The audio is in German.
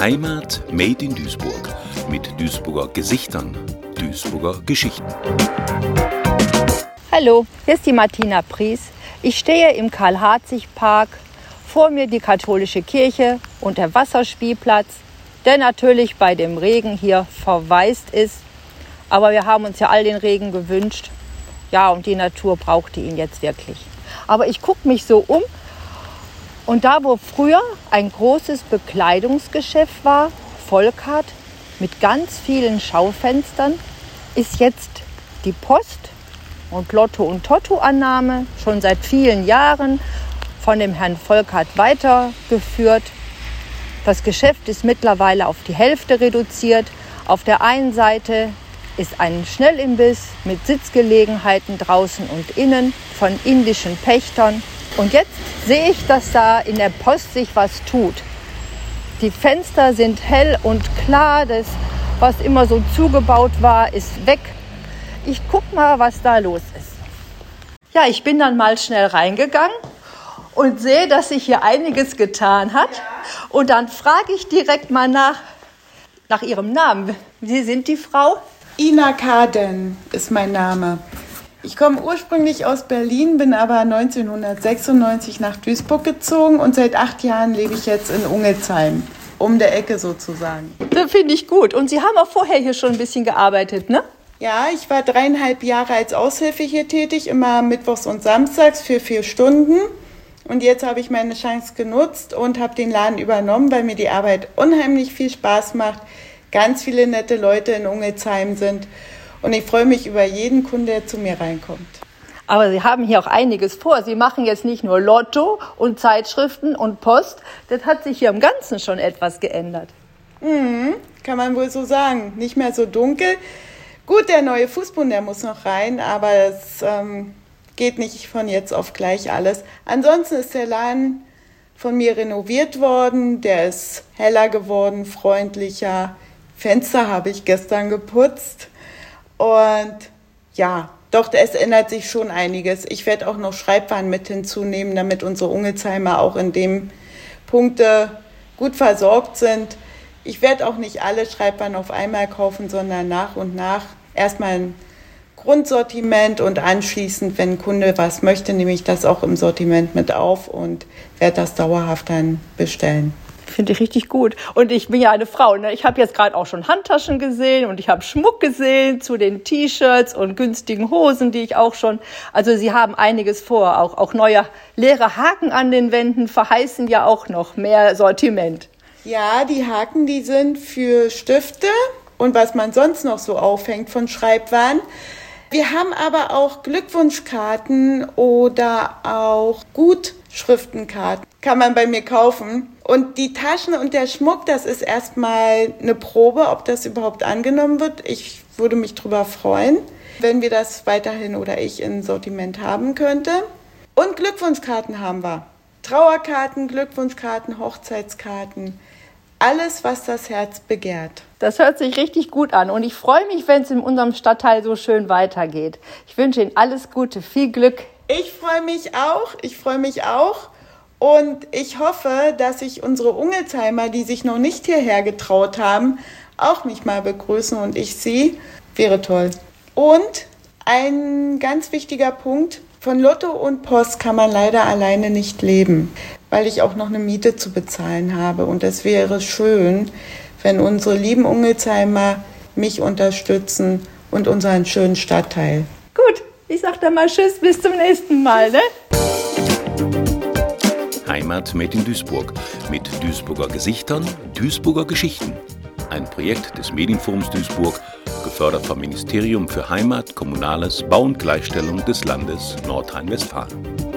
Heimat Made in Duisburg mit Duisburger Gesichtern, Duisburger Geschichten. Hallo, hier ist die Martina Pries. Ich stehe im Karl-Harzig-Park. Vor mir die katholische Kirche und der Wasserspielplatz, der natürlich bei dem Regen hier verwaist ist. Aber wir haben uns ja all den Regen gewünscht. Ja, und die Natur brauchte ihn jetzt wirklich. Aber ich gucke mich so um und da, wo früher ein großes Bekleidungsgeschäft war, Volkart, mit ganz vielen Schaufenstern, ist jetzt die Post und Lotto- und Totto-Annahme schon seit vielen Jahren von dem Herrn Volkart weitergeführt. Das Geschäft ist mittlerweile auf die Hälfte reduziert. Auf der einen Seite ist ein Schnellimbiss mit Sitzgelegenheiten draußen und innen von indischen Pächtern. Und jetzt sehe ich, dass da in der Post sich was tut. Die Fenster sind hell und klar. Das, was immer so zugebaut war, ist weg. Ich guck mal, was da los ist. Ja, ich bin dann mal schnell reingegangen und sehe, dass sich hier einiges getan hat. Und dann frage ich direkt mal nach, nach Ihrem Namen. Sie sind die Frau? Ina Kaden ist mein Name. Ich komme ursprünglich aus Berlin, bin aber 1996 nach Duisburg gezogen und seit acht Jahren lebe ich jetzt in Ungelsheim, um der Ecke sozusagen. Das finde ich gut. Und Sie haben auch vorher hier schon ein bisschen gearbeitet, ne? Ja, ich war dreieinhalb Jahre als Aushilfe hier tätig, immer mittwochs und samstags für vier Stunden. Und jetzt habe ich meine Chance genutzt und habe den Laden übernommen, weil mir die Arbeit unheimlich viel Spaß macht ganz viele nette Leute in Ungelsheim sind. Und ich freue mich über jeden Kunden, der zu mir reinkommt. Aber Sie haben hier auch einiges vor. Sie machen jetzt nicht nur Lotto und Zeitschriften und Post. Das hat sich hier im Ganzen schon etwas geändert. Mhm, kann man wohl so sagen. Nicht mehr so dunkel. Gut, der neue Fußboden, der muss noch rein, aber es ähm, geht nicht von jetzt auf gleich alles. Ansonsten ist der Laden von mir renoviert worden. Der ist heller geworden, freundlicher. Fenster habe ich gestern geputzt. Und ja, doch, es ändert sich schon einiges. Ich werde auch noch Schreibwaren mit hinzunehmen, damit unsere Ungelsheimer auch in dem Punkte gut versorgt sind. Ich werde auch nicht alle Schreibwaren auf einmal kaufen, sondern nach und nach erstmal ein Grundsortiment und anschließend, wenn ein Kunde was möchte, nehme ich das auch im Sortiment mit auf und werde das dauerhaft dann bestellen. Finde ich richtig gut. Und ich bin ja eine Frau. Ne? Ich habe jetzt gerade auch schon Handtaschen gesehen und ich habe Schmuck gesehen zu den T-Shirts und günstigen Hosen, die ich auch schon. Also Sie haben einiges vor. Auch, auch neue leere Haken an den Wänden verheißen ja auch noch mehr Sortiment. Ja, die Haken, die sind für Stifte und was man sonst noch so aufhängt von Schreibwaren. Wir haben aber auch Glückwunschkarten oder auch Gutschriftenkarten. Kann man bei mir kaufen. Und die Taschen und der Schmuck, das ist erstmal eine Probe, ob das überhaupt angenommen wird. Ich würde mich darüber freuen, wenn wir das weiterhin oder ich in Sortiment haben könnte. Und Glückwunschkarten haben wir. Trauerkarten, Glückwunschkarten, Hochzeitskarten. Alles, was das Herz begehrt. Das hört sich richtig gut an und ich freue mich, wenn es in unserem Stadtteil so schön weitergeht. Ich wünsche Ihnen alles Gute, viel Glück. Ich freue mich auch, ich freue mich auch und ich hoffe, dass sich unsere Ungelsheimer, die sich noch nicht hierher getraut haben, auch mich mal begrüßen und ich sie. Wäre toll. Und ein ganz wichtiger Punkt, von Lotto und Post kann man leider alleine nicht leben, weil ich auch noch eine Miete zu bezahlen habe. Und es wäre schön, wenn unsere lieben Ungelsheimer mich unterstützen und unseren schönen Stadtteil. Gut, ich sag dann mal Tschüss, bis zum nächsten Mal. Ne? Heimat made in Duisburg mit Duisburger Gesichtern, Duisburger Geschichten. Ein Projekt des Medienforums Duisburg, gefördert vom Ministerium für Heimat, Kommunales, Bau und Gleichstellung des Landes Nordrhein-Westfalen.